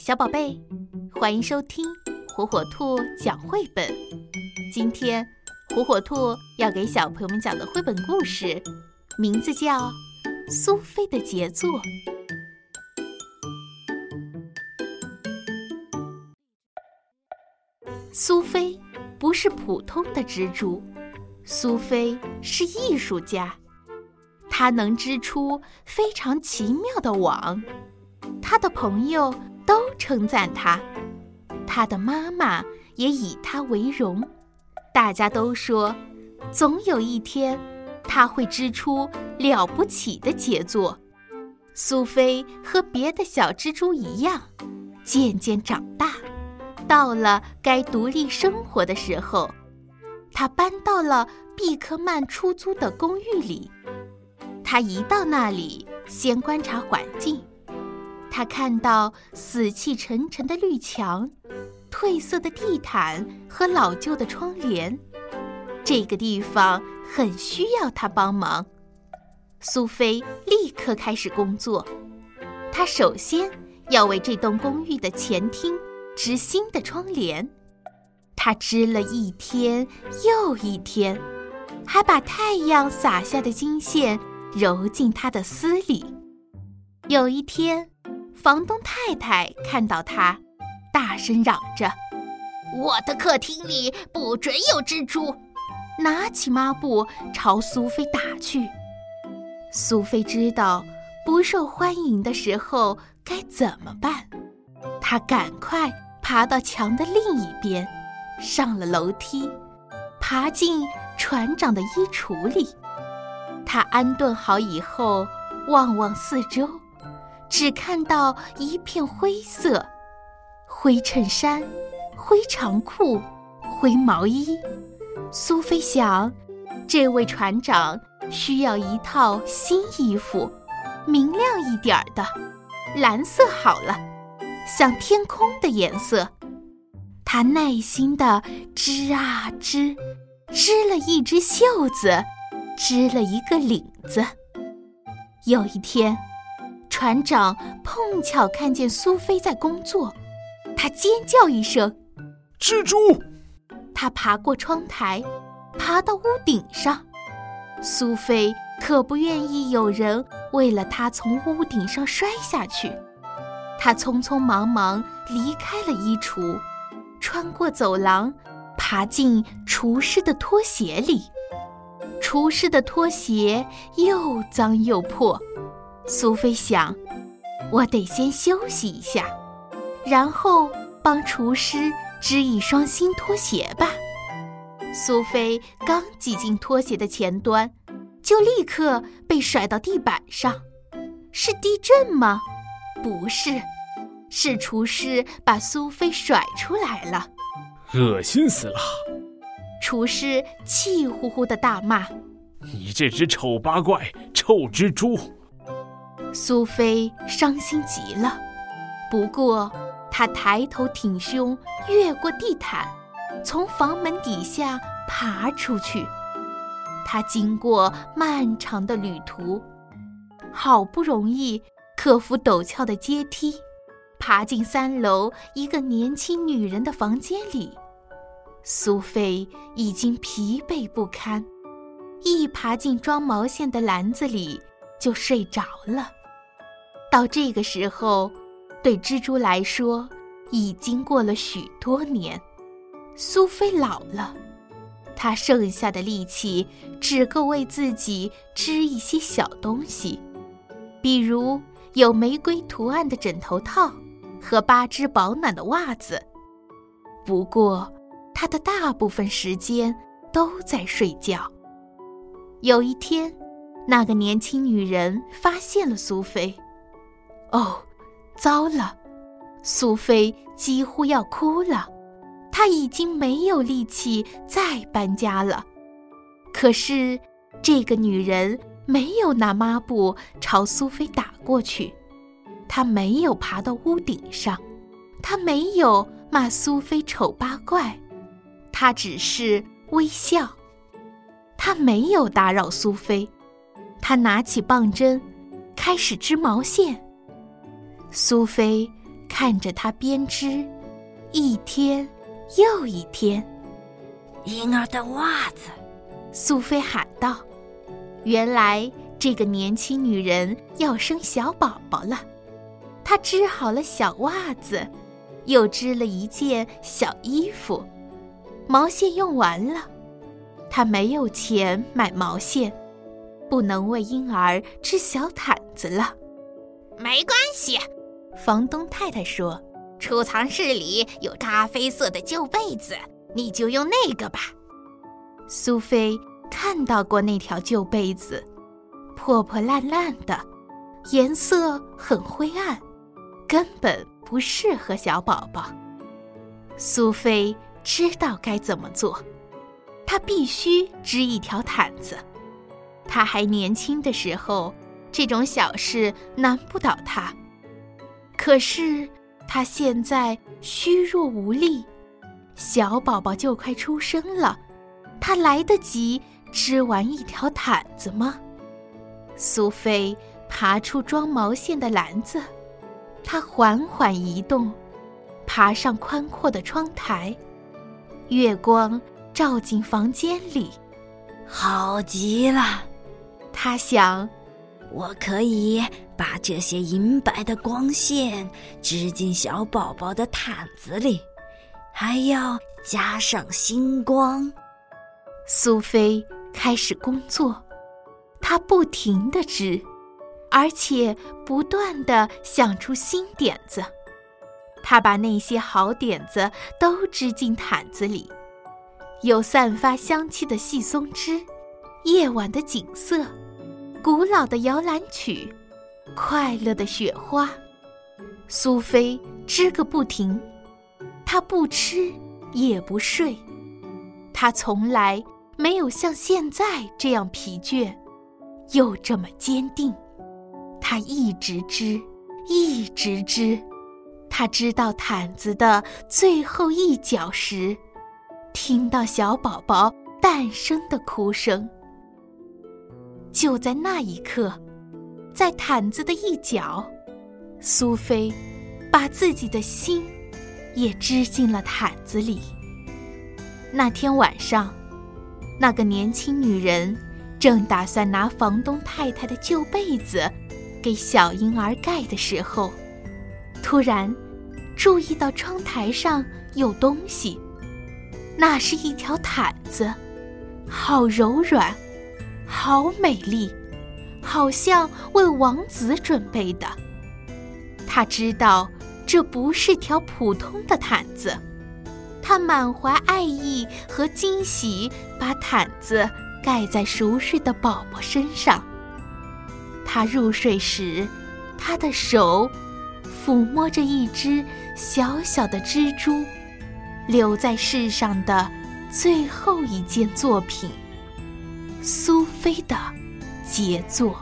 小宝贝，欢迎收听火火兔讲绘本。今天，火火兔要给小朋友们讲的绘本故事，名字叫《苏菲的杰作》。苏菲不是普通的蜘蛛，苏菲是艺术家，她能织出非常奇妙的网。她的朋友。称赞他，他的妈妈也以他为荣。大家都说，总有一天他会织出了不起的杰作。苏菲和别的小蜘蛛一样，渐渐长大，到了该独立生活的时候，她搬到了毕克曼出租的公寓里。她一到那里，先观察环境。他看到死气沉沉的绿墙、褪色的地毯和老旧的窗帘，这个地方很需要他帮忙。苏菲立刻开始工作。她首先要为这栋公寓的前厅织新的窗帘。她织了一天又一天，还把太阳洒下的金线揉进她的丝里。有一天。房东太太看到他，大声嚷着：“我的客厅里不准有蜘蛛！”拿起抹布朝苏菲打去。苏菲知道不受欢迎的时候该怎么办，她赶快爬到墙的另一边，上了楼梯，爬进船长的衣橱里。她安顿好以后，望望四周。只看到一片灰色，灰衬衫、灰长裤、灰毛衣。苏菲想，这位船长需要一套新衣服，明亮一点的，蓝色好了，像天空的颜色。他耐心地织啊织，织了一只袖子，织了一个领子。有一天。船长碰巧看见苏菲在工作，他尖叫一声：“蜘蛛！”他爬过窗台，爬到屋顶上。苏菲可不愿意有人为了他从屋顶上摔下去。她匆匆忙忙离开了衣橱，穿过走廊，爬进厨师的拖鞋里。厨师的拖鞋又脏又破。苏菲想：“我得先休息一下，然后帮厨师织一双新拖鞋吧。”苏菲刚挤进拖鞋的前端，就立刻被甩到地板上。是地震吗？不是，是厨师把苏菲甩出来了。恶心死了！厨师气呼呼的大骂：“你这只丑八怪，臭蜘蛛！”苏菲伤心极了，不过她抬头挺胸，越过地毯，从房门底下爬出去。她经过漫长的旅途，好不容易克服陡峭的阶梯，爬进三楼一个年轻女人的房间里。苏菲已经疲惫不堪，一爬进装毛线的篮子里就睡着了。到这个时候，对蜘蛛来说，已经过了许多年。苏菲老了，她剩下的力气只够为自己织一些小东西，比如有玫瑰图案的枕头套和八只保暖的袜子。不过，她的大部分时间都在睡觉。有一天，那个年轻女人发现了苏菲。哦，糟了！苏菲几乎要哭了，她已经没有力气再搬家了。可是，这个女人没有拿抹布朝苏菲打过去，她没有爬到屋顶上，她没有骂苏菲丑八怪，她只是微笑。她没有打扰苏菲，她拿起棒针，开始织毛线。苏菲看着他编织，一天又一天。婴儿的袜子，苏菲喊道：“原来这个年轻女人要生小宝宝了。”她织好了小袜子，又织了一件小衣服。毛线用完了，她没有钱买毛线，不能为婴儿织小毯子了。没关系，房东太太说：“储藏室里有咖啡色的旧被子，你就用那个吧。”苏菲看到过那条旧被子，破破烂烂的，颜色很灰暗。根本不适合小宝宝。苏菲知道该怎么做，她必须织一条毯子。她还年轻的时候，这种小事难不倒她。可是他现在虚弱无力，小宝宝就快出生了，他来得及织完一条毯子吗？苏菲爬出装毛线的篮子。他缓缓移动，爬上宽阔的窗台，月光照进房间里，好极了。他想，我可以把这些银白的光线织进小宝宝的毯子里，还要加上星光。苏菲开始工作，她不停地织。而且不断的想出新点子，他把那些好点子都织进毯子里，有散发香气的细松枝，夜晚的景色，古老的摇篮曲，快乐的雪花。苏菲织个不停，她不吃也不睡，她从来没有像现在这样疲倦，又这么坚定。他一直织，一直织。他织到毯子的最后一角时，听到小宝宝诞生的哭声。就在那一刻，在毯子的一角，苏菲把自己的心也织进了毯子里。那天晚上，那个年轻女人正打算拿房东太太的旧被子。给小婴儿盖的时候，突然注意到窗台上有东西，那是一条毯子，好柔软，好美丽，好像为王子准备的。他知道这不是条普通的毯子，他满怀爱意和惊喜，把毯子盖在熟睡的宝宝身上。他入睡时，他的手抚摸着一只小小的蜘蛛，留在世上的最后一件作品——苏菲的杰作。